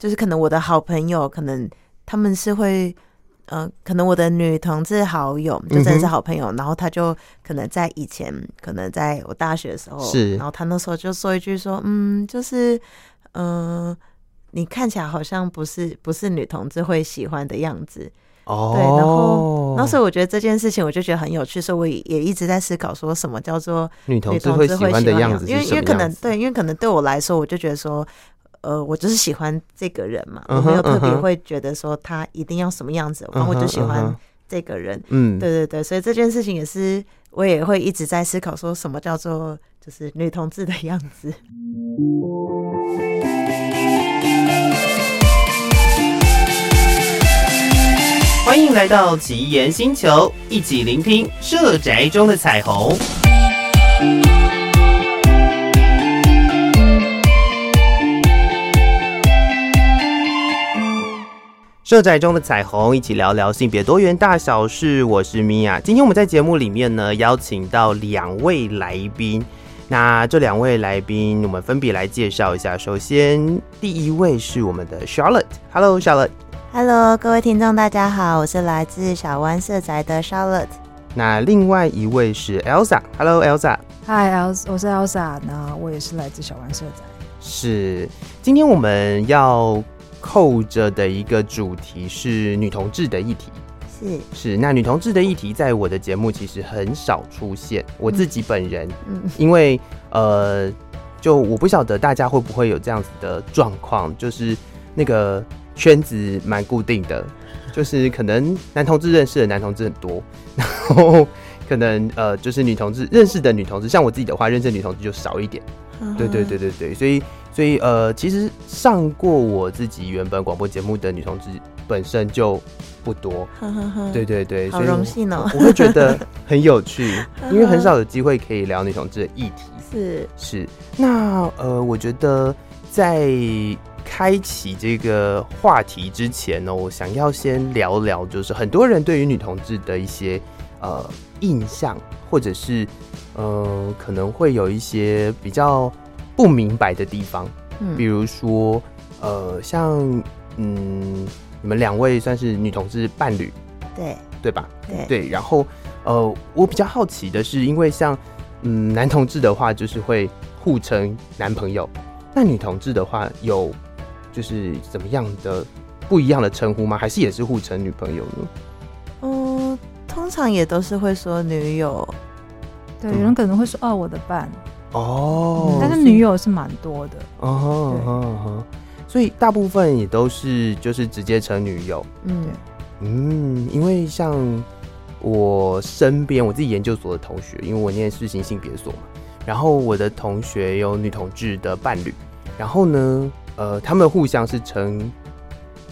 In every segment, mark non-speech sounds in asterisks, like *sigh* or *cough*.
就是可能我的好朋友，可能他们是会，嗯、呃，可能我的女同志好友就真的是好朋友，嗯、然后他就可能在以前，可能在我大学的时候，是，然后他那时候就说一句说，嗯，就是，嗯、呃，你看起来好像不是不是女同志会喜欢的样子。哦，对，然后，然后所以我觉得这件事情，我就觉得很有趣，所以我也一直在思考，说什么叫做女同志会喜欢的样子，因为因为可能对，因为可能对我来说，我就觉得说，呃，我就是喜欢这个人嘛，我没有特别会觉得说他一定要什么样子，然后我就喜欢这个人，嗯，对对对，所以这件事情也是我也会一直在思考，说什么叫做就是女同志的样子。欢迎来到奇岩星球，一起聆听社宅中的彩虹。社宅中的彩虹，一起聊聊性别多元大小事。我是米娅，今天我们在节目里面呢，邀请到两位来宾。那这两位来宾，我们分别来介绍一下。首先，第一位是我们的 Charlotte。Hello，Charlotte。Hello，各位听众，大家好，我是来自小湾社宅的 Charlotte。那另外一位是 Elsa。Hello，Elsa。Hi，Elsa，我是 Elsa。那我也是来自小湾社宅。是，今天我们要扣着的一个主题是女同志的议题。是是，那女同志的议题在我的节目其实很少出现。我自己本人，嗯，因为呃，就我不晓得大家会不会有这样子的状况，就是那个。圈子蛮固定的，*laughs* 就是可能男同志认识的男同志很多，*laughs* 然后可能呃，就是女同志认识的女同志，像我自己的话，认识的女同志就少一点。对对对对对，所以所以呃，其实上过我自己原本广播节目的女同志本身就不多。对对对，好荣幸哦，我会觉得很有趣，*laughs* 因为很少有机会可以聊女同志的议题。是是，那呃，我觉得在。开启这个话题之前呢，我想要先聊聊，就是很多人对于女同志的一些呃印象，或者是呃可能会有一些比较不明白的地方，嗯，比如说呃像嗯你们两位算是女同志伴侣，对对吧？对对，然后呃我比较好奇的是，因为像嗯男同志的话就是会互称男朋友，那女同志的话有。就是怎么样的不一样的称呼吗？还是也是互称女朋友呢？嗯，通常也都是会说女友。对，有人可能会说哦，我的伴。哦、嗯，但是女友是蛮多的。哦，对，所以大部分也都是就是直接成女友。嗯，嗯，因为像我身边我自己研究所的同学，因为我念世行性别所嘛，然后我的同学有女同志的伴侣，然后呢。呃，他们互相是称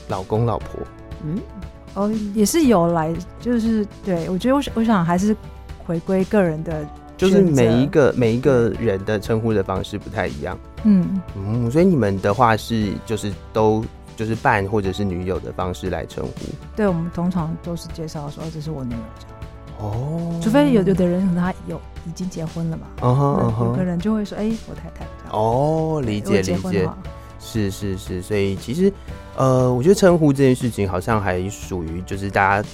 老公老婆，嗯，哦，也是有来，就是对我觉得我想我想还是回归个人的，就是每一个每一个人的称呼的方式不太一样，嗯。嗯，所以你们的话是就是都就是伴或者是女友的方式来称呼，对，我们通常都是介绍说这是我女友这样，哦，除非有有的人可能他有已经结婚了嘛，嗯哼嗯哼，有个人就会说哎、欸，我太太这样，哦，理解理解。是是是，所以其实，呃，我觉得称呼这件事情好像还属于就是大家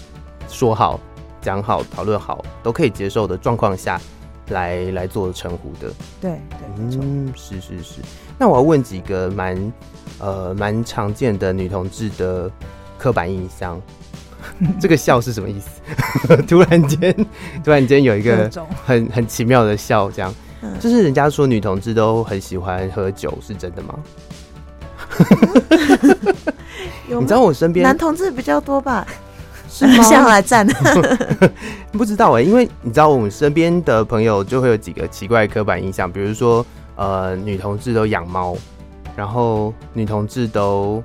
说好、讲好、讨论好都可以接受的状况下来来做称呼的。对对，嗯，是是是。那我要问几个蛮呃蛮常见的女同志的刻板印象，这个笑是什么意思？*laughs* 突然间突然间有一个很很奇妙的笑，这样，就是人家说女同志都很喜欢喝酒，是真的吗？*laughs* 你知道我身边男同志比较多吧？是吗？向来站，*laughs* *laughs* 不知道哎、欸，因为你知道我们身边的朋友就会有几个奇怪的刻板印象，比如说呃，女同志都养猫，然后女同志都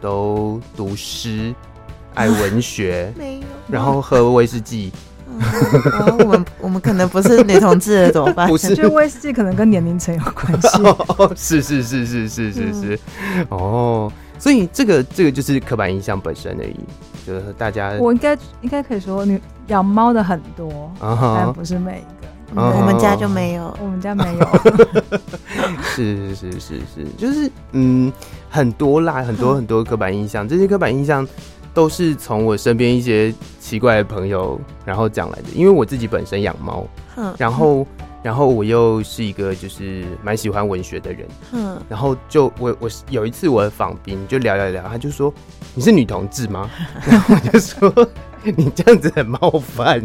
都读诗，爱 *laughs* 文学，没有，然后喝威士忌。哦、我们我们可能不是女同志了，怎么办？不是，就威士忌可能跟年龄层有关系。哦，是是是是是是是，嗯、哦，所以这个这个就是刻板印象本身而已，就是大家。我应该应该可以说，你养猫的很多，但不是每一个。我们家就没有，我们家没有。*laughs* *laughs* 是是是是是，就是嗯，很多啦，很多 *laughs* 很多刻板印象，这些刻板印象都是从我身边一些奇怪的朋友然后讲来的。因为我自己本身养猫，然后然后我又是一个就是蛮喜欢文学的人，嗯，然后就我我有一次我的访宾就聊聊聊，他就说，你是女同志吗？*laughs* 然后我就说。你这样子很冒犯，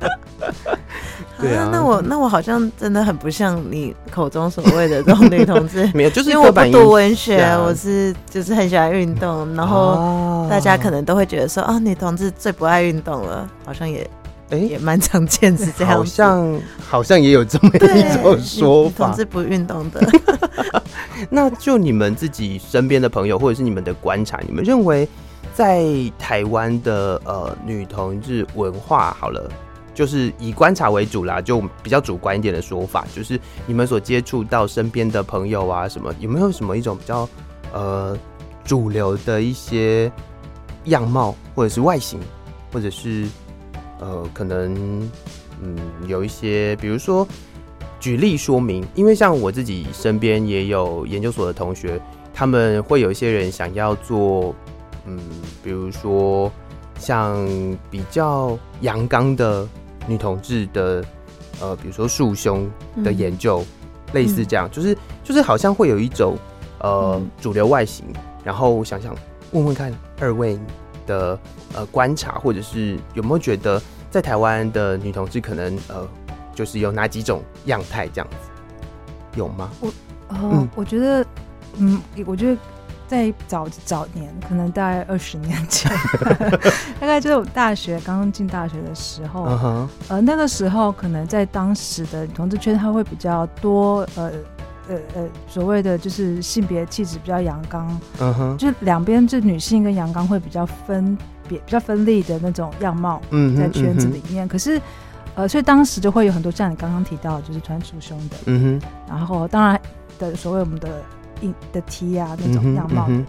*laughs* 对啊，那我那我好像真的很不像你口中所谓的这种女同志，*laughs* 没有，就是因为我不读文学，我是就是很喜欢运动，然后大家可能都会觉得说啊，女同志最不爱运动了，好像也哎也蛮常见是这样，好像好像也有这么一种 *laughs* 说法，同志不运动的。*laughs* *laughs* 那就你们自己身边的朋友，或者是你们的观察，你们认为？在台湾的呃女同志文化，好了，就是以观察为主啦，就比较主观一点的说法，就是你们所接触到身边的朋友啊，什么有没有什么一种比较呃主流的一些样貌，或者是外形，或者是呃可能嗯有一些，比如说举例说明，因为像我自己身边也有研究所的同学，他们会有一些人想要做。嗯，比如说像比较阳刚的女同志的，呃，比如说束胸的研究，嗯、类似这样，就是就是好像会有一种呃、嗯、主流外形，然后我想想问问看二位的呃观察，或者是有没有觉得在台湾的女同志可能呃就是有哪几种样态这样子，有吗？我呃、嗯，我觉得嗯，我觉得。在早早年，可能大概二十年前，*laughs* 大概就是我大学刚刚进大学的时候，uh huh. 呃，那个时候可能在当时的同志圈，他会比较多，呃呃呃，所谓的就是性别气质比较阳刚，uh huh. 就两边就女性跟阳刚会比较分别、比较分立的那种样貌，在圈子里面。Uh. 可是，呃，所以当时就会有很多像你刚刚提到，就是穿束胸的，嗯哼、uh，huh. 然后当然的所谓我们的。的 T 啊，那种样貌，嗯嗯、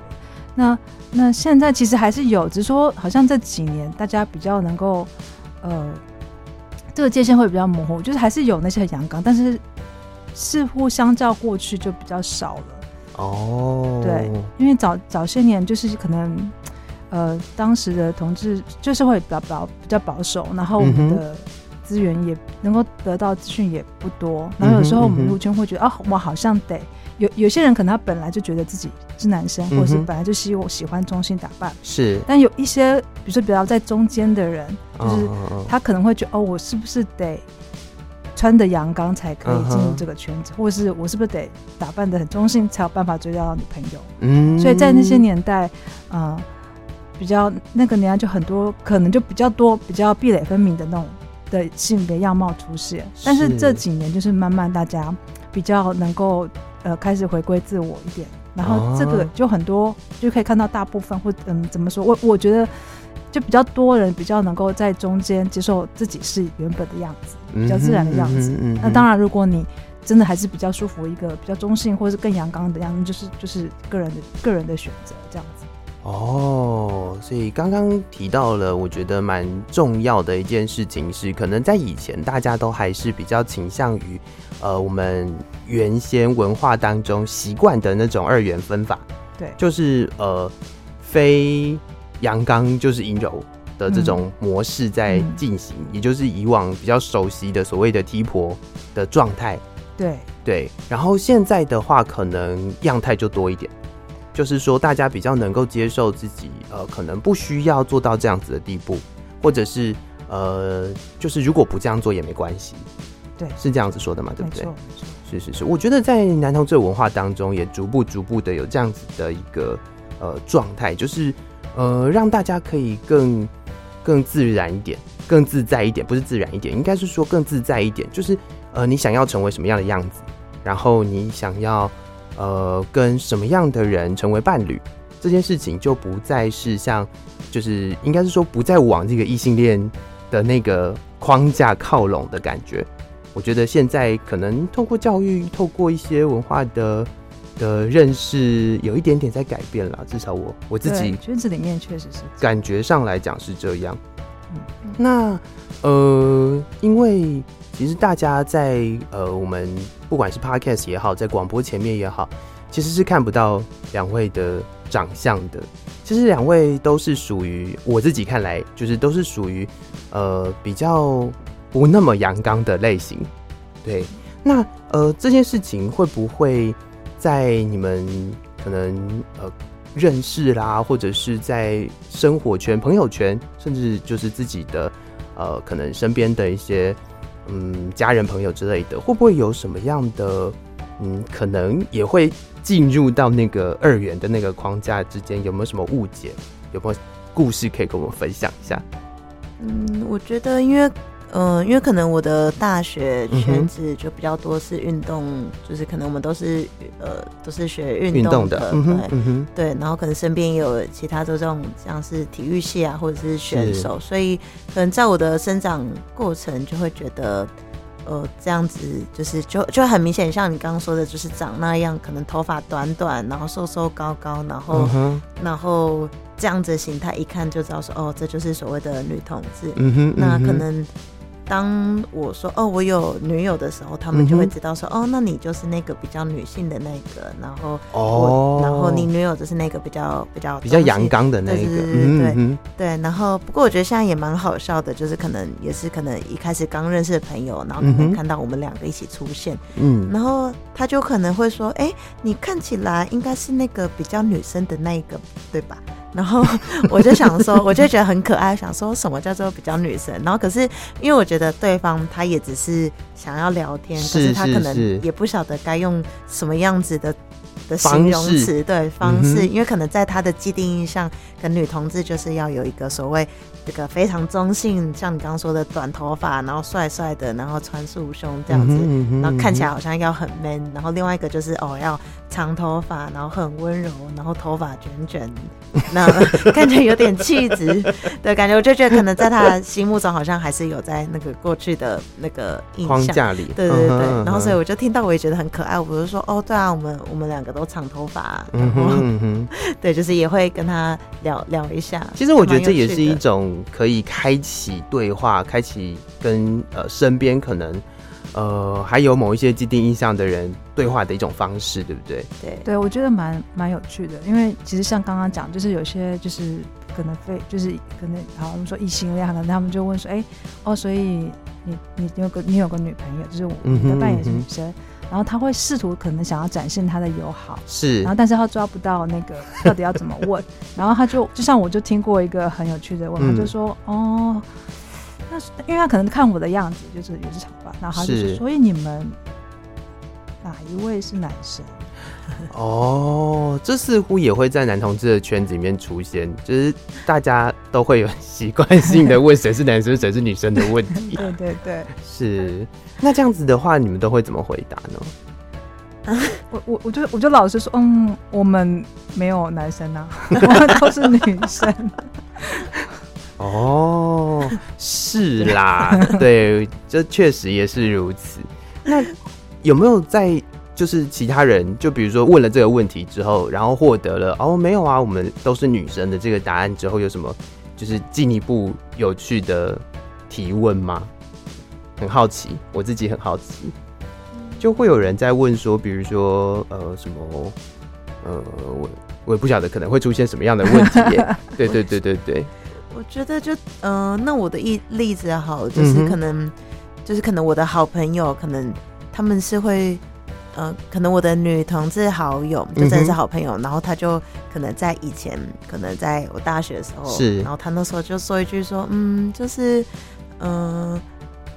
那那现在其实还是有，只是说好像这几年大家比较能够，呃，这个界限会比较模糊，就是还是有那些阳刚，但是似乎相较过去就比较少了。哦，对，因为早早些年就是可能，呃，当时的同志就是会比较保比较保守，然后我们的资源也能够得到资讯也不多，然后有时候我们入圈会觉得，啊，我好像得。有有些人可能他本来就觉得自己是男生，或者是本来就希我喜欢中性打扮，是。但有一些，比如说比较在中间的人，就是他可能会觉得，哦，我是不是得穿的阳刚才可以进入这个圈子，或者是我是不是得打扮的很中性才有办法追到女朋友？嗯。所以在那些年代，呃，比较那个年代就很多，可能就比较多比较壁垒分明的那种的性别样貌出现。但是这几年就是慢慢大家比较能够。呃，开始回归自我一点，然后这个就很多，就可以看到大部分或嗯，怎么说？我我觉得就比较多人比较能够在中间接受自己是原本的样子，比较自然的样子。嗯嗯嗯嗯、那当然，如果你真的还是比较舒服一个比较中性或是更阳刚的样子，就是就是个人的个人的选择这样子。哦，所以刚刚提到了，我觉得蛮重要的一件事情是，可能在以前大家都还是比较倾向于。呃，我们原先文化当中习惯的那种二元分法，对，就是呃，非阳刚就是阴柔的这种模式在进行，嗯、也就是以往比较熟悉的所谓的踢婆的状态，对对。然后现在的话，可能样态就多一点，就是说大家比较能够接受自己，呃，可能不需要做到这样子的地步，或者是呃，就是如果不这样做也没关系。对，是这样子说的嘛？对不对？是是是，我觉得在男同志文化当中，也逐步逐步的有这样子的一个呃状态，就是呃让大家可以更更自然一点，更自在一点，不是自然一点，应该是说更自在一点。就是呃你想要成为什么样的样子，然后你想要呃跟什么样的人成为伴侣，这件事情就不再是像，就是应该是说不再往这个异性恋的那个框架靠拢的感觉。我觉得现在可能透过教育，透过一些文化的的认识，有一点点在改变了。至少我我自己圈子里面确实是感觉上来讲是这样。嗯，那呃，因为其实大家在呃，我们不管是 Podcast 也好，在广播前面也好，其实是看不到两位的长相的。其实两位都是属于我自己看来，就是都是属于呃比较不那么阳刚的类型。对，那呃这件事情会不会在你们可能呃认识啦，或者是在生活圈、朋友圈，甚至就是自己的呃可能身边的一些嗯家人、朋友之类的，会不会有什么样的嗯可能也会？进入到那个二元的那个框架之间，有没有什么误解？有没有故事可以跟我们分享一下？嗯，我觉得，因为，嗯、呃，因为可能我的大学圈子就比较多是运动，嗯、就是可能我们都是呃都是学运动的，动的对、嗯，对，然后可能身边也有其他的这种像是体育系啊，或者是选手，所以可能在我的生长过程就会觉得。呃，这样子就是就就很明显，像你刚刚说的，就是长那样，可能头发短短，然后瘦瘦高高，然后、嗯、然后这样子的形态，一看就知道说，哦，这就是所谓的女同志。嗯哼，那可能。当我说哦，我有女友的时候，他们就会知道说、嗯、哦，那你就是那个比较女性的那个，然后哦，然后你女友就是那个比较比较比较阳刚的那一个，对对对对、嗯对，对。然后不过我觉得现在也蛮好笑的，就是可能也是可能一开始刚认识的朋友，然后可能看到我们两个一起出现，嗯，然后他就可能会说，哎、欸，你看起来应该是那个比较女生的那一个，对吧？然后 *laughs* 我就想说，我就觉得很可爱，想说什么叫做比较女神。然后可是因为我觉得对方他也只是想要聊天，可是他可能也不晓得该用什么样子的的形容词对方式，因为可能在他的既定印象，跟女同志就是要有一个所谓这个非常中性，像你刚刚说的短头发，然后帅帅的，然后穿束胸这样子，然后看起来好像要很 man。然后另外一个就是哦要。长头发，然后很温柔，然后头发卷卷，那 *laughs* 看起来有点气质的感觉，我就觉得可能在他心目中好像还是有在那个过去的那个印象框架里，对对对，然后所以我就听到我也觉得很可爱，我就说哦，对啊，我们我们两个都长头发，然后、*laughs* 对，就是也会跟他聊聊聊一下。其实我觉得这也是一种可以开启对话，开启跟呃身边可能。呃，还有某一些既定印象的人对话的一种方式，对不对？对，对我觉得蛮蛮有趣的，因为其实像刚刚讲，就是有些就是可能非就是可能好，我们说异性恋，可能他们就问说，哎、欸，哦，所以你你有个你有个女朋友，就是我的扮演是女生，嗯、然后他会试图可能想要展现他的友好，是，然后但是他抓不到那个到底要怎么问，*laughs* 然后他就就像我就听过一个很有趣的问，他就说，嗯、哦。那是因为他可能看我的样子，就是也是长发，然后他就是，所以你们哪一位是男生？*laughs* 哦，这似乎也会在男同志的圈子里面出现，就是大家都会有习惯性的问谁是男生谁是女生的问题。*laughs* 对对对，是。那这样子的话，你们都会怎么回答呢？*laughs* 我我我就我就老实说，嗯，我们没有男生啊，我们都是女生。哦，是啦，对，这确实也是如此。那有没有在就是其他人，就比如说问了这个问题之后，然后获得了哦，没有啊，我们都是女生的这个答案之后，有什么就是进一步有趣的提问吗？很好奇，我自己很好奇，就会有人在问说，比如说呃什么呃，我我也不晓得可能会出现什么样的问题耶。*laughs* 对对对对对。我觉得就嗯、呃，那我的一例子好，就是可能、嗯，就是可能我的好朋友，可能他们是会，呃，可能我的女同志好友就真的是好朋友、嗯，然后她就可能在以前，可能在我大学的时候，是，然后她那时候就说一句说，嗯，就是，嗯、呃，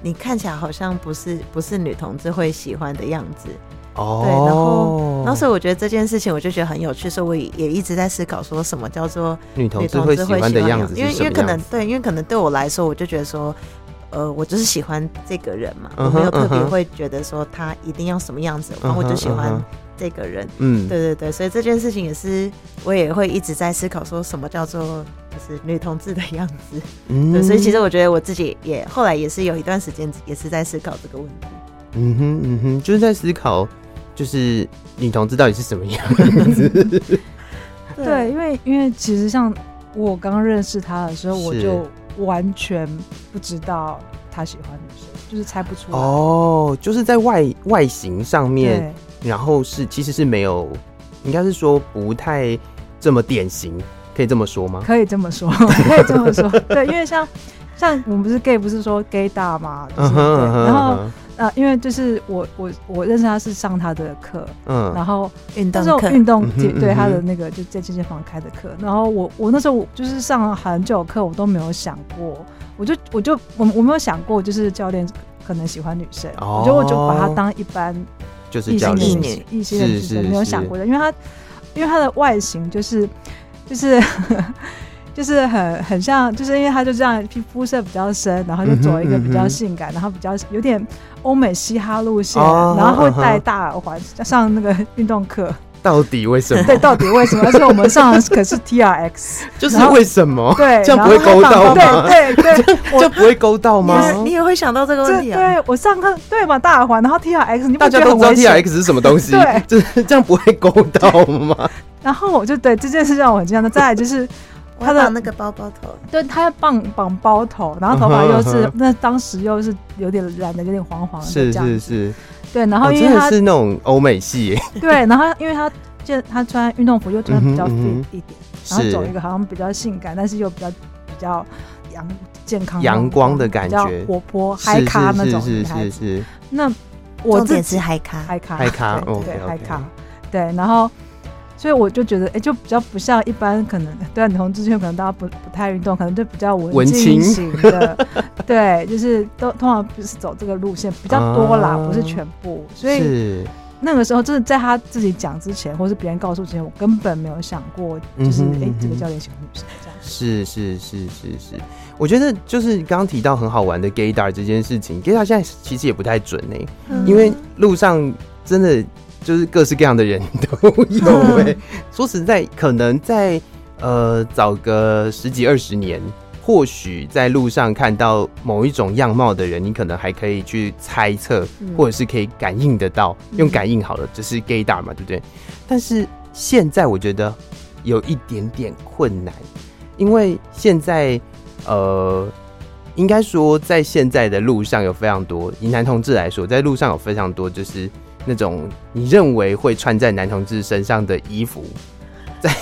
你看起来好像不是不是女同志会喜欢的样子。哦，对，然后，然后所以我觉得这件事情，我就觉得很有趣，所以我也也一直在思考，说什么叫做女同志会喜欢的样子，因为因为可能对，因为可能对我来说，我就觉得说，呃，我就是喜欢这个人嘛，我没有特别会觉得说他一定要什么样子，然后我就喜欢这个人，嗯，对对对，所以这件事情也是我也会一直在思考，说什么叫做就是女同志的样子，嗯，对，所以其实我觉得我自己也后来也是有一段时间也是在思考这个问题，嗯哼嗯哼，就是在思考。就是女同志到底是什么样子？*laughs* 对，因为因为其实像我刚认识他的时候，我就完全不知道他喜欢女生，就是猜不出来。哦，就是在外外形上面，然后是其实是没有，应该是说不太这么典型，可以这么说吗？可以这么说，*laughs* 可以这么说。对，因为像像我们不是 gay，不是说 gay 大嘛，就是 uh -huh, 对 uh -huh, 然后。啊，因为就是我我我认识他是上他的课，嗯，然后运动课运动对对他的那个就在健身房开的课，然后我我那时候就是上了很久课，我都没有想过，我就我就我我没有想过，就是教练可能喜欢女生，哦、我觉得我就把他当一般就是异性异女异性的女生没有想过的，因为他因为他的外形就是就是。*laughs* 就是很很像，就是因为他就这样，皮肤色比较深，然后就走一个比较性感，嗯、然后比较有点欧美嘻哈路线，哦、然后会戴大耳环，加上那个运动课。到底为什么？对，到底为什么？而且我们上的可是 T R X，*laughs* 就是为什么？对，*laughs* 这样不会勾到吗？对对对，就不会勾到吗？你也会想到这个问题啊？对，我上课对嘛，大耳环，然后 T R X，你大家都知道 T R X 是什么东西？对，*laughs* 就是这样不会勾到吗？然后我就对这件事让我很惊讶。那再来就是。他的那个包包头，对，他要绑绑包头，然后头发又是、uh. 那当时又是有点染的有点黄黄的，是是是，*laughs* 对，然后因为他、哦、是那种欧美系，对，然后因为他就他穿运动服又穿比较 fit 一点，然后走一个好像比较性感，但是又比较比较阳健康阳光的感觉，活泼嗨咖那种是是是，是，是，那我自己是嗨咖。嗨咖嗨咖，对对嗨咖，对，然后。所以我就觉得，哎、欸，就比较不像一般可能对啊，女同志圈可能大家不不太运动，可能就比较文青型的，*laughs* 对，就是都通常不是走这个路线比较多啦，啊、不是全部。所以那个时候，就是在他自己讲之前，或是别人告诉之前，我根本没有想过，就是哎、欸，这个教练喜欢女生这样。是是是是是，我觉得就是刚刚提到很好玩的 gaydar 这件事情，gaydar 现在其实也不太准呢、欸嗯，因为路上真的。就是各式各样的人都有哎、欸，说实在，可能在呃早个十几二十年，或许在路上看到某一种样貌的人，你可能还可以去猜测，或者是可以感应得到，用感应好了，这是 gaydar 嘛，对不对？但是现在我觉得有一点点困难，因为现在呃，应该说在现在的路上有非常多，以男同志来说，在路上有非常多就是。那种你认为会穿在男同志身上的衣服，*laughs* 在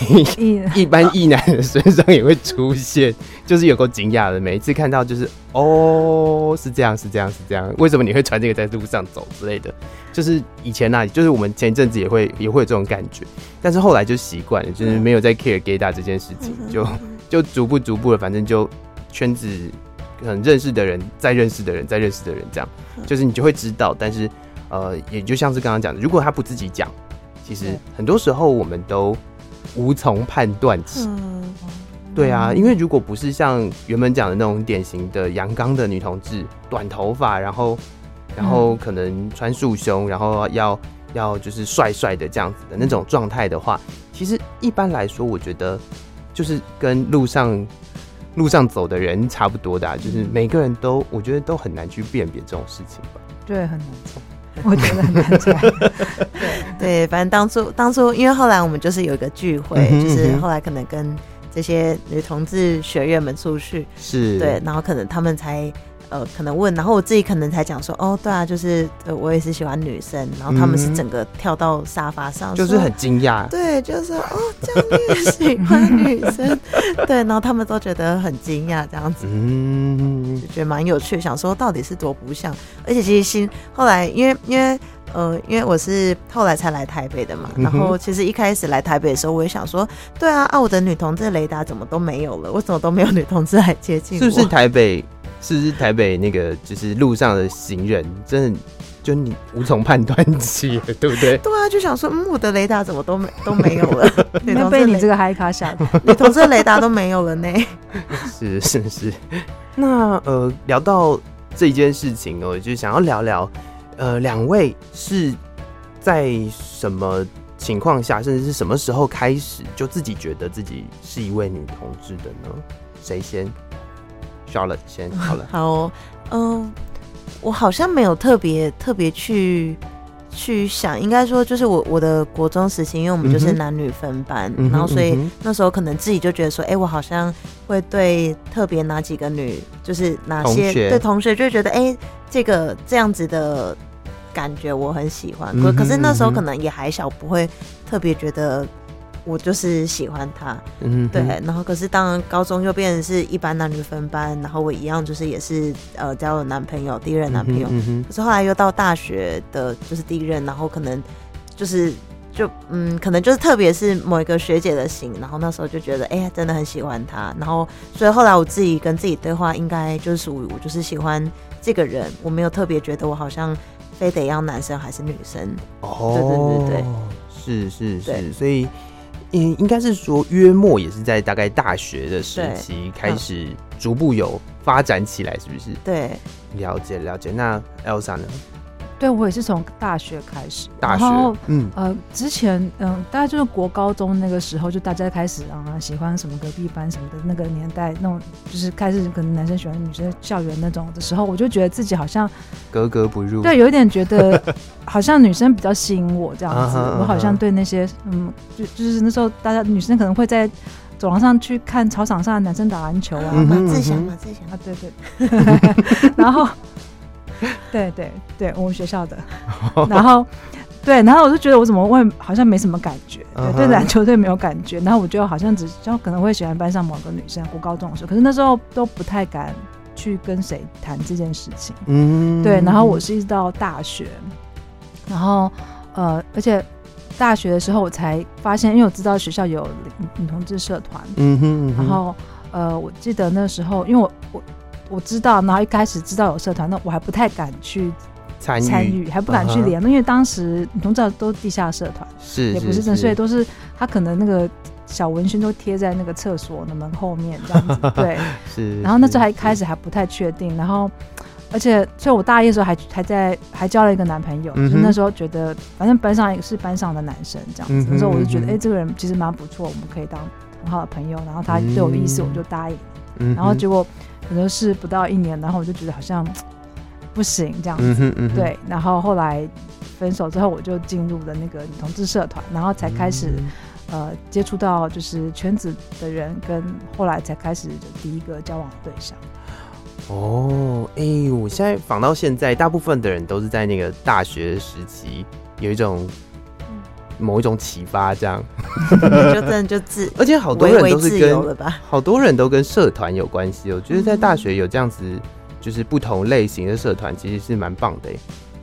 一般异男的身上也会出现，就是有够惊讶的。每一次看到，就是哦，是这样，是这样，是这样。为什么你会穿这个在路上走之类的？就是以前那里，就是我们前一阵子也会也会有这种感觉，但是后来就习惯了，就是没有在 care gaydar 这件事情，就就逐步逐步的，反正就圈子很认识的人，再认识的人，再认识的人，这样，就是你就会知道，但是。呃，也就像是刚刚讲的，如果他不自己讲，其实很多时候我们都无从判断起。对啊，因为如果不是像原本讲的那种典型的阳刚的女同志，短头发，然后然后可能穿束胸，然后要要就是帅帅的这样子的那种状态的话，其实一般来说，我觉得就是跟路上路上走的人差不多的啊，就是每个人都我觉得都很难去辨别这种事情吧。对，很难做。*laughs* 我觉得很难猜。*laughs* 对对，反正当初当初，因为后来我们就是有一个聚会，嗯，就是后来可能跟这些女同志学员们出去，是对，然后可能他们才。呃，可能问，然后我自己可能才讲说，哦，对啊，就是呃，我也是喜欢女生，然后他们是整个跳到沙发上，就是很惊讶，对，就是哦，这样你也喜欢女生，*laughs* 对，然后他们都觉得很惊讶，这样子，嗯，就觉得蛮有趣，想说到底是多不像，而且其实新后来，因为因为呃，因为我是后来才来台北的嘛，然后其实一开始来台北的时候，我也想说，对啊，啊，我的女同志雷达怎么都没有了，为什么都没有女同志来接近我？是不是台北？是不是台北那个就是路上的行人，真的就你无从判断起，对不对？*laughs* 对啊，就想说，嗯，我的雷达怎么都没都没有了？*laughs* 那被你这个嗨卡吓到，女同志雷达都没有了呢。是是是。那呃，聊到这一件事情，我就想要聊聊，呃，两位是在什么情况下，甚至是什么时候开始，就自己觉得自己是一位女同志的呢？谁先？Charlotte 先好了。*laughs* 好，嗯、呃，我好像没有特别特别去去想，应该说就是我我的国中时期，因为我们就是男女分班，嗯、然后所以那时候可能自己就觉得说，哎、欸，我好像会对特别哪几个女，就是哪些对同学就觉得，哎、欸，这个这样子的感觉我很喜欢。可可是那时候可能也还小，不会特别觉得。我就是喜欢他，嗯，对，然后可是当高中又变成是一般男女分班，然后我一样就是也是呃交了男朋友，第一任男朋友，嗯嗯，可是后来又到大学的就是第一任，然后可能就是就嗯，可能就是特别是某一个学姐的型，然后那时候就觉得哎呀，真的很喜欢他，然后所以后来我自己跟自己对话，应该就是属于我就是喜欢这个人，我没有特别觉得我好像非得要男生还是女生，哦，对对对对，是是是，所以。应应该是说，约莫也是在大概大学的时期开始逐步有发展起来，是不是？对，了解了解。那 Elsa 呢？对，我也是从大学开始，大学，嗯。呃，之前嗯，大概就是国高中那个时候，就大家开始啊喜欢什么隔壁班什么的那个年代，那种就是开始可能男生喜欢女生校园那种的时候，我就觉得自己好像格格不入，对，有一点觉得 *laughs* 好像女生比较吸引我这样子，我好像对那些嗯，就就是那时候大家女生可能会在走廊上去看操场上的男生打篮球啊，马志祥，马志祥啊，对对，*laughs* 然后。*laughs* 对对对，我们学校的，*laughs* 然后对，然后我就觉得我怎么会好像没什么感觉，对篮球队没有感觉，然后我就好像只就可能会喜欢班上某个女生，我高中的时候，可是那时候都不太敢去跟谁谈这件事情，嗯，对，然后我是一直到大学，然后呃，而且大学的时候我才发现，因为我知道学校有女同志社团，嗯哼，然后呃，我记得那时候因为我我。我知道，然后一开始知道有社团，那我还不太敢去参与，参与还不敢去连，因为当时你都知道都地下社团，是也不是。正，所以都是。他可能那个小文宣都贴在那个厕所的门后面这样子，对，是。然后那时候还一开始还不太确定，然后而且所以我大一的时候还还在还交了一个男朋友，就那时候觉得反正班上也是。班上的男生这样子，那时候我就觉得哎，这个人其实蛮不错，我们可以当很好的朋友，然后他对我的意思我就答应，然后结果。可能是不到一年，然后我就觉得好像不行这样子，嗯哼嗯哼，对。然后后来分手之后，我就进入了那个女同志社团，然后才开始、嗯、呃接触到就是圈子的人，跟后来才开始的第一个交往的对象。哦，哎、欸，我现在仿到现在，大部分的人都是在那个大学时期有一种。某一种启发，这样就真的就自，*laughs* 而且好多人都是跟好多人都跟社团有关系。我觉得在大学有这样子，就是不同类型的社团，其实是蛮棒的。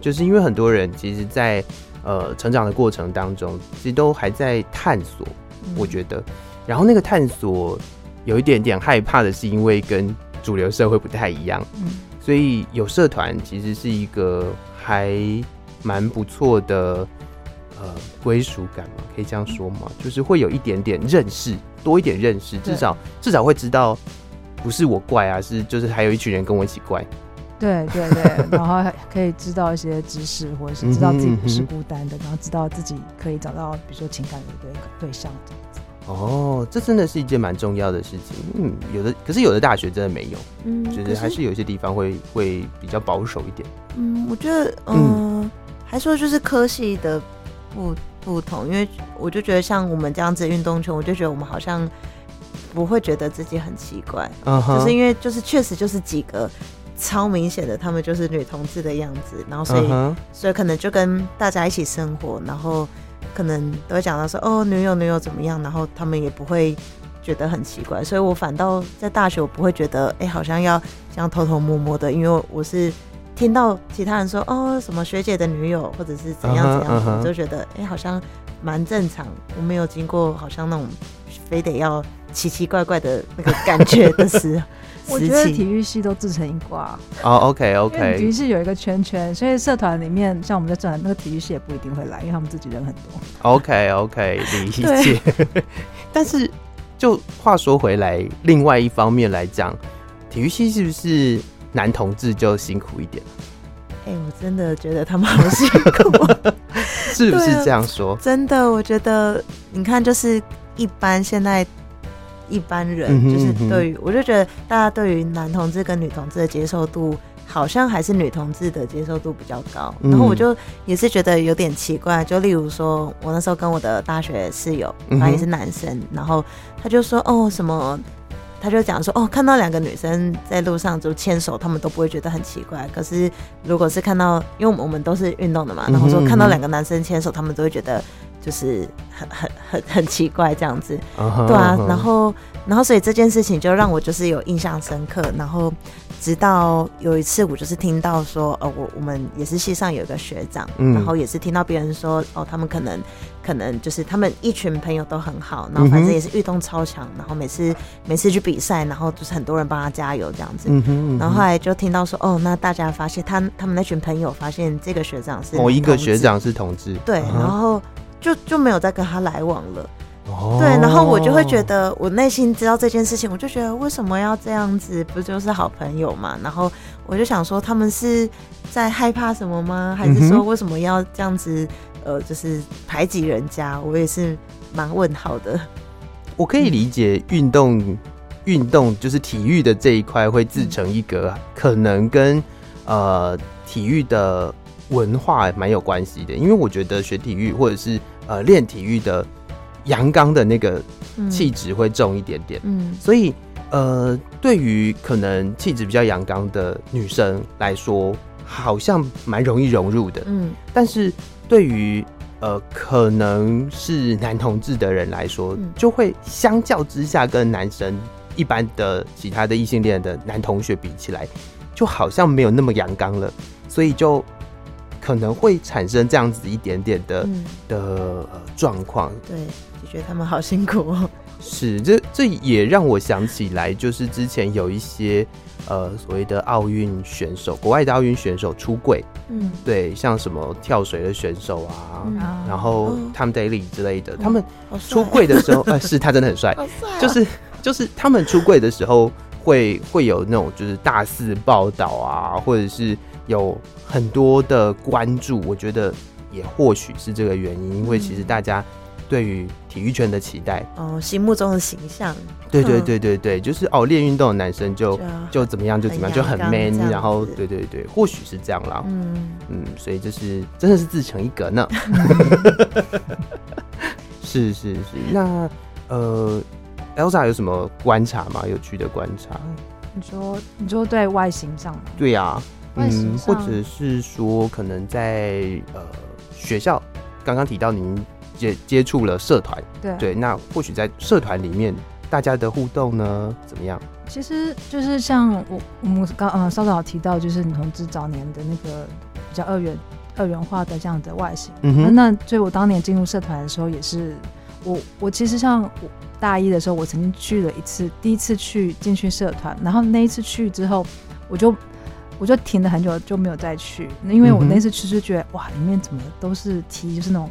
就是因为很多人其实在，在呃成长的过程当中，其实都还在探索。我觉得，然后那个探索有一点点害怕的是，因为跟主流社会不太一样。嗯，所以有社团其实是一个还蛮不错的。呃，归属感嘛，可以这样说嘛？就是会有一点点认识，多一点认识，至少至少会知道，不是我怪啊，是就是还有一群人跟我一起怪。对对对，然后还可以知道一些知识，或者是知道自己不是孤单的，嗯、然后知道自己可以找到，比如说情感的一个对象这样子。哦，这真的是一件蛮重要的事情。嗯，有的，可是有的大学真的没有，嗯，就是还是有些地方会会比较保守一点。嗯，我觉得，呃、嗯，还说就是科系的。不不同，因为我就觉得像我们这样子运动圈，我就觉得我们好像不会觉得自己很奇怪，uh huh. 就是因为就是确实就是几个超明显的，他们就是女同志的样子，然后所以、uh huh. 所以可能就跟大家一起生活，然后可能都会讲到说哦女友女友怎么样，然后他们也不会觉得很奇怪，所以我反倒在大学我不会觉得哎、欸、好像要这样偷偷摸摸的，因为我是。听到其他人说哦，什么学姐的女友，或者是怎样怎样，uh huh, uh huh. 就觉得哎、欸，好像蛮正常。我没有经过好像那种非得要奇奇怪怪的那个感觉的时。*laughs* 我觉得体育系都自成一挂。哦、oh,，OK OK。体育系有一个圈圈，所以社团里面像我们在转那个体育系也不一定会来，因为他们自己人很多。OK OK，理解。对 *laughs* 但是就话说回来，另外一方面来讲，体育系是不是？男同志就辛苦一点，哎、欸，我真的觉得他们好辛苦，*laughs* 是不是这样说？真的，我觉得你看，就是一般现在一般人，就是对于，嗯嗯，我就觉得大家对于男同志跟女同志的接受度好像还是女同志的接受度比较高。然后我就也是觉得有点奇怪，就例如说我那时候跟我的大学室友，他也是男生，然后他就说哦什么。他就讲说，哦，看到两个女生在路上就牵手，他们都不会觉得很奇怪。可是如果是看到，因为我们都是运动的嘛，然后说看到两个男生牵手，他们都会觉得就是很很很很奇怪这样子。对啊，然后然后所以这件事情就让我就是有印象深刻，然后。直到有一次，我就是听到说，哦，我我们也是系上有一个学长，嗯、然后也是听到别人说，哦，他们可能可能就是他们一群朋友都很好，然后反正也是运动超强，然后每次每次去比赛，然后就是很多人帮他加油这样子，嗯嗯、然后后来就听到说，哦，那大家发现他他们那群朋友发现这个学长是某一个学长是同志，对，然后就就没有再跟他来往了。对，然后我就会觉得，我内心知道这件事情，我就觉得为什么要这样子？不就是好朋友嘛？然后我就想说，他们是在害怕什么吗？还是说为什么要这样子？呃，就是排挤人家？我也是蛮问号的。我可以理解运动，运动就是体育的这一块会自成一格，可能跟呃体育的文化蛮有关系的。因为我觉得学体育或者是呃练体育的。阳刚的那个气质会重一点点，嗯，所以呃，对于可能气质比较阳刚的女生来说，好像蛮容易融入的，嗯，但是对于呃可能是男同志的人来说，就会相较之下跟男生一般的其他的异性恋的男同学比起来，就好像没有那么阳刚了，所以就可能会产生这样子一点点的、嗯、的状况，对。就觉得他们好辛苦哦。是，这这也让我想起来，就是之前有一些呃所谓的奥运选手，国外的奥运选手出柜，嗯，对，像什么跳水的选手啊，嗯、然后 Tom Daley 之类的，嗯、他们出柜的时候，*laughs* 哎、哦，是他真的很帅，就是就是他们出柜的时候会会有那种就是大肆报道啊，或者是有很多的关注，我觉得也或许是这个原因，因为其实大家。对于体育圈的期待哦，心目中的形象，对对对对对，就是哦，练运动的男生就就怎么样就怎么样，就很 man，然后对对对，或许是这样啦，嗯嗯，所以就是真的是自成一格呢，*laughs* 是是是，那呃，Elsa 有什么观察吗？有趣的观察？你说你说对外形上吗？对呀，嗯，或者是说可能在呃学校，刚刚提到您。接接触了社团，对对，那或许在社团里面，大家的互动呢怎么样？其实就是像我我们刚嗯稍早提到，就是女同志早年的那个比较二元二元化的这样的外形。嗯哼，那所以我当年进入社团的时候，也是我我其实像我大一的时候，我曾经去了一次，第一次去进去社团，然后那一次去之后，我就我就停了很久，就没有再去，因为我那次去是觉得哇，里面怎么都是 T，就是那种。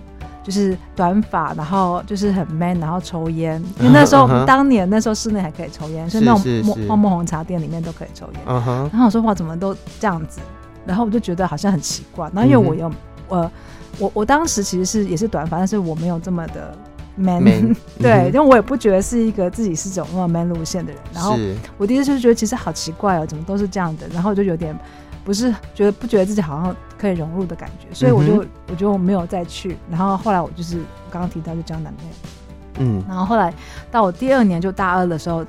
就是短发，然后就是很 man，然后抽烟。因为那时候当年那时候室内还可以抽烟，所以那种泡沫红茶店里面都可以抽烟。然后我说哇，怎么都这样子？然后我就觉得好像很奇怪。然后因为我有呃，我我当时其实是也是短发，但是我没有这么的 man。*laughs* 对，因为我也不觉得是一个自己是走那么 man 路线的人。然后我第一次就觉得其实好奇怪哦，怎么都是这样的？然后我就有点。不是觉得不觉得自己好像可以融入的感觉，所以我就、嗯、我就没有再去。然后后来我就是我刚刚提到就交男朋友，嗯，然后后来到我第二年就大二的时候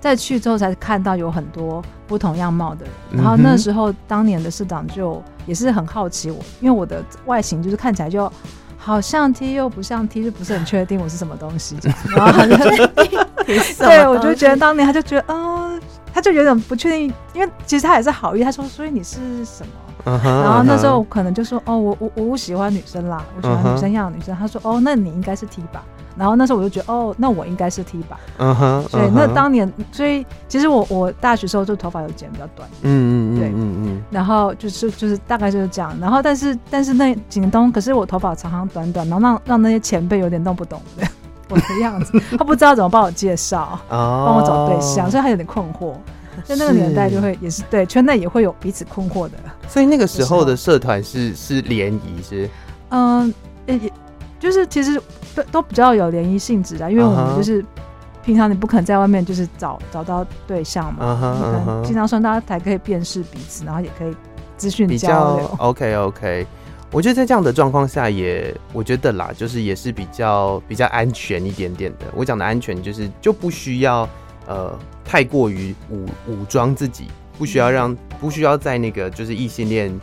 再去之后，才看到有很多不同样貌的人。然后那时候当年的市长就也是很好奇我，因为我的外形就是看起来就好像 T 又不像 T，就不是很确定我是什么东西。*laughs* 然后很对，我就觉得当年他就觉得嗯。他就有点不确定，因为其实他也是好意。他说：“所以你是什么？” Uh 然后那时候可能就说：“ uh. 哦，我我我喜欢女生啦，我喜欢女生样的女生。” uh. 他说：“哦，那你应该是 T 吧？”然后那时候我就觉得：“哦，那我应该是 T 吧？” uh uh huh. 所以那当年，所以其实我我大学时候就头发有剪比较短，嗯嗯对，嗯嗯。然后就是就是大概就是这样。然后但是但是那几年冬，可是我头发长长短短，然后让让那些前辈有点弄不懂的。*laughs* 我的样子，他不知道怎么帮我介绍，帮我找对象，所以他有点困惑。*laughs* 在那个年代，就会也是对圈内也会有彼此困惑的。所以那个时候的社团是是联谊是？嗯，也就是其实都都比较有联谊性质的，因为我们就是平常你不可能在外面就是找找到对象嘛，uh uh 可能经常说大家才可以辨识彼此，然后也可以资讯交流。OK OK，我觉得在这样的状况下也，我觉得啦，就是也是比较比较安全一点点的。我讲的安全就是就不需要呃太过于武武装自己，不需要让不需要在那个就是异性恋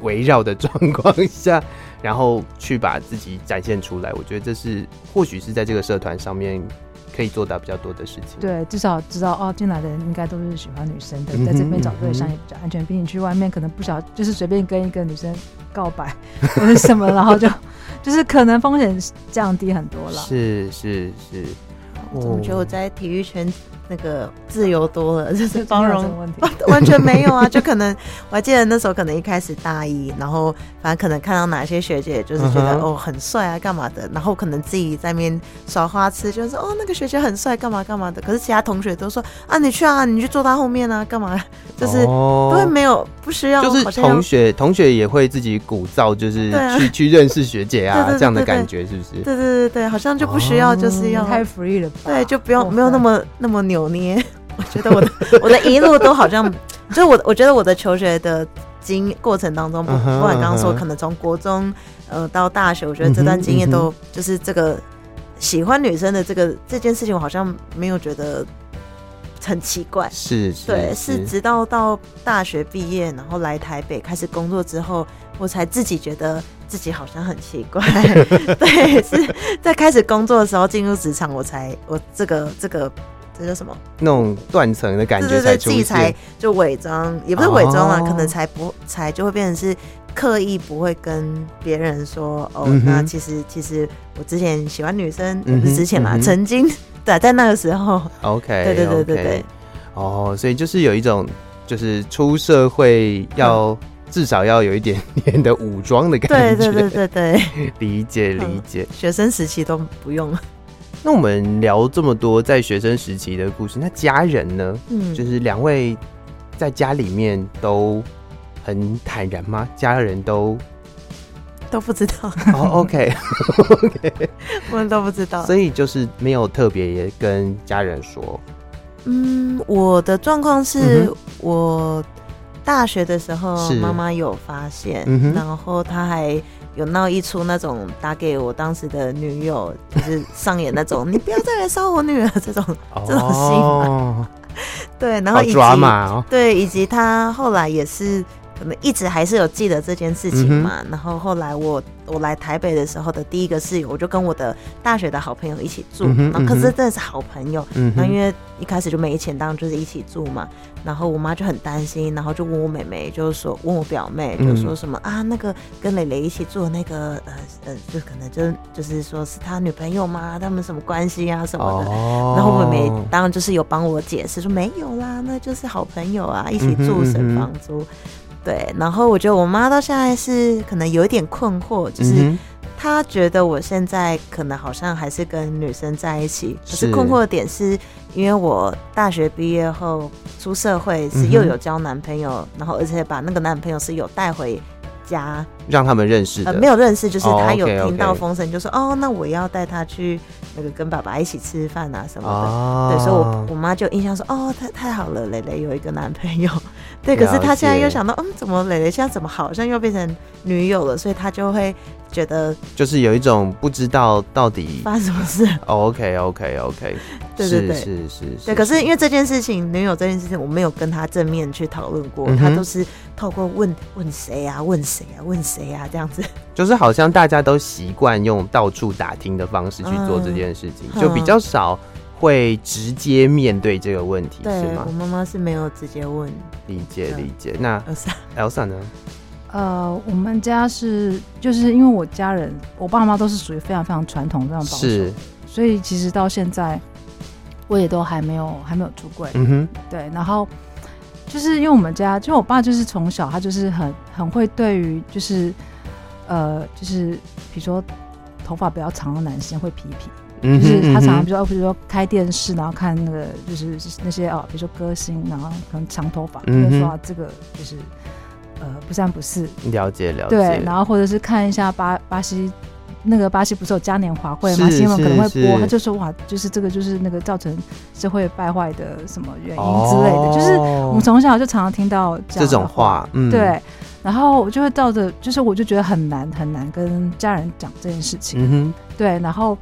围绕的状况下，嗯、*laughs* 然后去把自己展现出来。我觉得这是或许是在这个社团上面。可以做到比较多的事情。对，至少知道哦，进来的人应该都是喜欢女生的，在这边找对象也比较安全。比你去外面可能不小，就是随便跟一个女生告白或者什么，然后就就是可能风险降低很多了。是是是，我觉得我在体育圈。那个自由多了，*laughs* 就是包容问题，*laughs* 完全没有啊！就可能我还记得那时候，可能一开始大一，然后反正可能看到哪些学姐，就是觉得、uh huh. 哦很帅啊，干嘛的，然后可能自己在那边耍花痴，就是哦那个学姐很帅，干嘛干嘛的。可是其他同学都说啊，你去啊，你去坐他后面啊，干嘛？*laughs* 就是都会没有不需要，就是同学同学也会自己鼓噪，就是去、啊、去认识学姐啊，这样的感觉是不是？对对对对，好像就不需要，就是要太 free 了，对，就不用没有那么那么扭。捏，我觉得我的我的一路都好像，就是我我觉得我的求学的经过程当中，不不管刚刚说可能从国中呃到大学，我觉得这段经验都就是这个喜欢女生的这个这件事情，我好像没有觉得很奇怪，是，对，是直到到大学毕业，然后来台北开始工作之后，我才自己觉得自己好像很奇怪，*laughs* 对，是在开始工作的时候进入职场，我才我这个这个。这叫什么？那种断层的感觉才出现，自己才就伪装，也不是伪装啊，哦、可能才不才就会变成是刻意不会跟别人说哦。嗯、那其实其实我之前喜欢女生，不、是之前嘛，嗯、曾经对，在那个时候。OK，对对对对对。哦，所以就是有一种就是出社会要至少要有一点点的武装的感觉。对对对对对，*laughs* 理解理解。学生时期都不用。那我们聊这么多在学生时期的故事，那家人呢？嗯，就是两位在家里面都很坦然吗？家人都都不知道。哦，OK，OK，*laughs* 我们都不知道，所以就是没有特别也跟家人说。嗯，我的状况是我大学的时候，妈妈有发现，嗯、然后她还。有闹一出那种打给我当时的女友，就是上演那种“你不要再来烧我女儿”这种这种戏嘛。对，然后以及对，以及他后来也是可能一直还是有记得这件事情嘛。然后后来我我来台北的时候的第一个室友，我就跟我的大学的好朋友一起住。然后可是真的是好朋友，那因为一开始就没钱，当然就是一起住嘛。然后我妈就很担心，然后就问我妹妹，就是说问我表妹，就说什么、嗯、啊，那个跟蕾蕾一起住的那个呃呃，就可能就就是说是他女朋友吗？他们什么关系啊什么的。哦、然后我妹妹当然就是有帮我解释说没有啦，那就是好朋友啊，一起住省房租。对，然后我觉得我妈到现在是可能有一点困惑，就是她觉得我现在可能好像还是跟女生在一起，可是困惑的点是。因为我大学毕业后出社会是又有交男朋友，嗯、然后而且把那个男朋友是有带回家，让他们认识的。呃，没有认识，就是他有听到风声，就说、oh, okay, okay. 哦，那我要带他去那个跟爸爸一起吃饭啊什么的。Oh. 对，所以我我妈就印象说，哦，太太好了，蕾蕾有一个男朋友。对，可是他现在又想到，嗯，怎么蕾蕾现在怎么好像又变成女友了？所以他就会。觉得就是有一种不知道到底发生什么事。OK OK OK，对对对，是是是。对，可是因为这件事情，女友这件事情，我没有跟他正面去讨论过，他都是透过问问谁啊，问谁啊，问谁啊这样子。*laughs* 就是好像大家都习惯用到处打听的方式去做这件事情，就比较少会直接面对这个问题，是吗？我妈妈是没有直接问。理解理解。那 Elsa 呢？呃，我们家是就是因为我家人，我爸妈都是属于非常非常传统、非常保守，是所以其实到现在我也都还没有还没有出柜。嗯哼，对。然后就是因为我们家，就我爸就是从小他就是很很会对于就是呃就是比如说头发比较长的男生会皮皮，嗯、就是他常常比如说比如说开电视然后看那个就是那些哦比如说歌星然后可能长头发，就、会说、啊、这个就是。呃，不三不四，了解了解。对，然后或者是看一下巴巴西那个巴西不是有嘉年华会吗？新闻可能会播，他就说哇，就是这个就是那个造成社会败坏的什么原因之类的，哦、就是我们从小就常常听到这，这种话，嗯，对，然后我就会照着，就是我就觉得很难很难跟家人讲这件事情，嗯哼，对，然后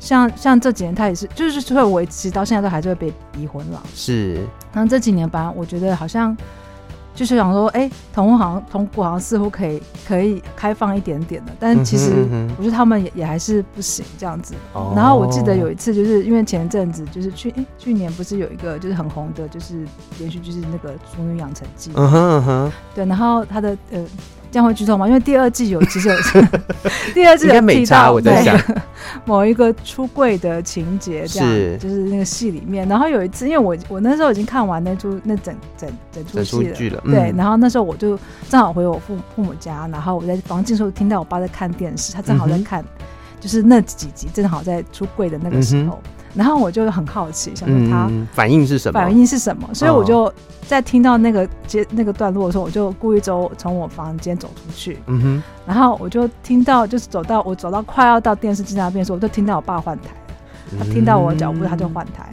像像这几年他也是，就是所以我其实到现在都还是会被逼婚了，是，然后这几年吧，我觉得好像。就是想说，哎、欸，同婚好像同国好像似乎可以可以开放一点点的，但是其实我觉得他们也也还是不行这样子。嗯、然后我记得有一次，就是因为前阵子就是去，去年不是有一个就是很红的，就是连续就是那个《俗女养成记》。嗯哼嗯哼。对，然后他的呃。这样会剧透吗？因为第二季有其实有 *laughs* 第二季有提到我在想 *laughs* 某一个出柜的情节，这样是就是那个戏里面。然后有一次，因为我我那时候已经看完那出那整整整出戏了，对。然后那时候我就正好回我父父母家，然后我在房间的时候听到我爸在看电视，他正好在看，就是那几集正好在出柜的那个时候。嗯然后我就很好奇，想说他反应是什么？反应是什么？所以我就在听到那个接那个段落的时候，我就故意走从我房间走出去。嗯哼。然后我就听到，就是走到我走到快要到电视机那边的时候，我就听到我爸换台听到我的脚步，他就换台。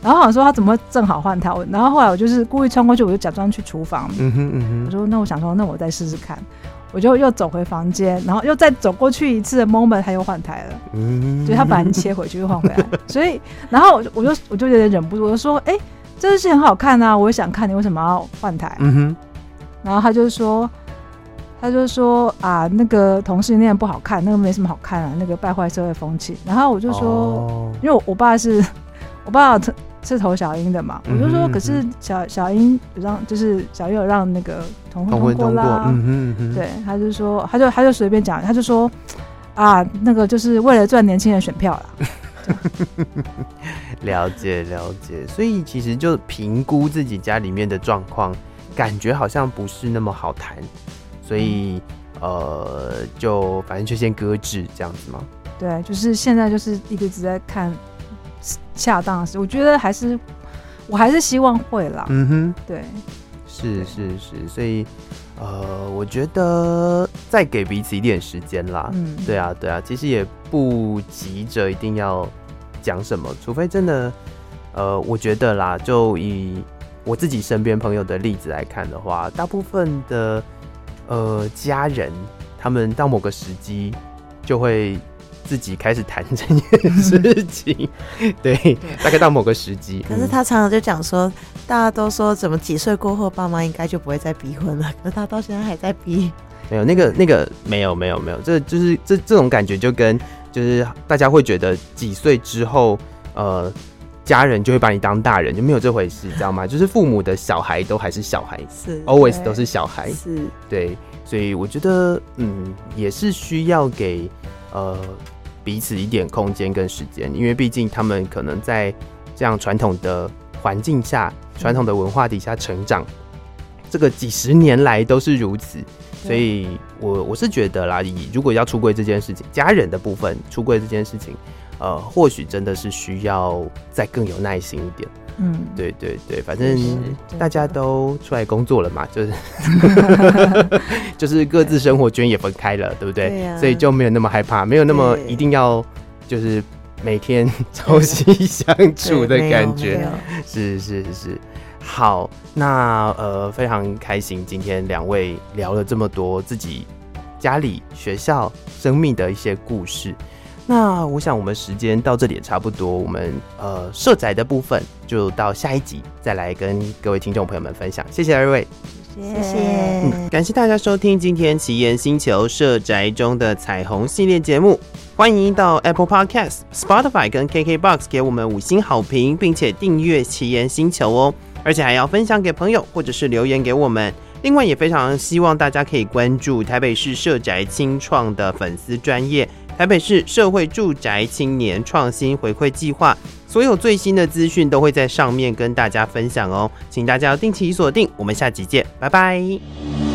然后好像说他怎么会正好换台？然后后来我就是故意穿过去，我就假装去厨房。嗯哼嗯哼。我说那我想说，那我再试试看。我就又走回房间，然后又再走过去一次的 moment，他又换台了。嗯，所以他把你切回去又换回来，*laughs* 所以然后我就我就我就有点忍不住，我就说：“哎、欸，这部戏很好看啊，我也想看，你为什么要换台？”嗯哼。然后他就说：“他就说啊，那个同性恋不好看，那个没什么好看啊，那个败坏社会风气。”然后我就说：“哦、因为我我爸是我爸。”是投小英的嘛？我就说，可是小小英让就是小英有让那个同婚通过啦。嗯嗯嗯。对，他就说，他就他就随便讲，他就说啊，那个就是为了赚年轻人选票啦。*laughs* 了解了解，所以其实就评估自己家里面的状况，感觉好像不是那么好谈，所以呃，就反正就先搁置这样子嘛。对，就是现在就是一直在看。恰当的事，我觉得还是，我还是希望会啦。嗯哼，对，是是是，所以，呃，我觉得再给彼此一点时间啦。嗯，对啊对啊，其实也不急着一定要讲什么，除非真的，呃，我觉得啦，就以我自己身边朋友的例子来看的话，大部分的呃家人，他们到某个时机就会。自己开始谈这件事情，*laughs* 对，大概到某个时机。可是他常常就讲说，大家都说怎么几岁过后，爸妈应该就不会再逼婚了。*laughs* 可是他到现在还在逼。没有那个那个没有没有没有，这就是这这种感觉就跟就是大家会觉得几岁之后，呃，家人就会把你当大人，就没有这回事，知道吗？*laughs* 就是父母的小孩都还是小孩，是 always 都是小孩，是，对，所以我觉得嗯，也是需要给呃。彼此一点空间跟时间，因为毕竟他们可能在这样传统的环境下、传统的文化底下成长，这个几十年来都是如此。所以我我是觉得啦，以如果要出柜这件事情，家人的部分出柜这件事情，呃，或许真的是需要再更有耐心一点。嗯，对对对，反正大家都出来工作了嘛，就是 *laughs* 就是各自生活圈也分开了，对不对？对啊，所以就没有那么害怕，没有那么一定要就是每天 *laughs* 朝夕相处的感觉。是是是，好，那呃非常开心，今天两位聊了这么多自己家里、学校、生命的一些故事。那我想我们时间到这里也差不多，我们呃社宅的部分就到下一集再来跟各位听众朋友们分享。谢谢二位，谢谢，嗯，感谢大家收听今天奇岩星球社宅中的彩虹系列节目。欢迎到 Apple Podcast、Spotify 跟 KKBox 给我们五星好评，并且订阅奇岩星球哦，而且还要分享给朋友或者是留言给我们。另外也非常希望大家可以关注台北市社宅青创的粉丝专页。台北市社会住宅青年创新回馈计划，所有最新的资讯都会在上面跟大家分享哦，请大家要定期锁定，我们下集见，拜拜。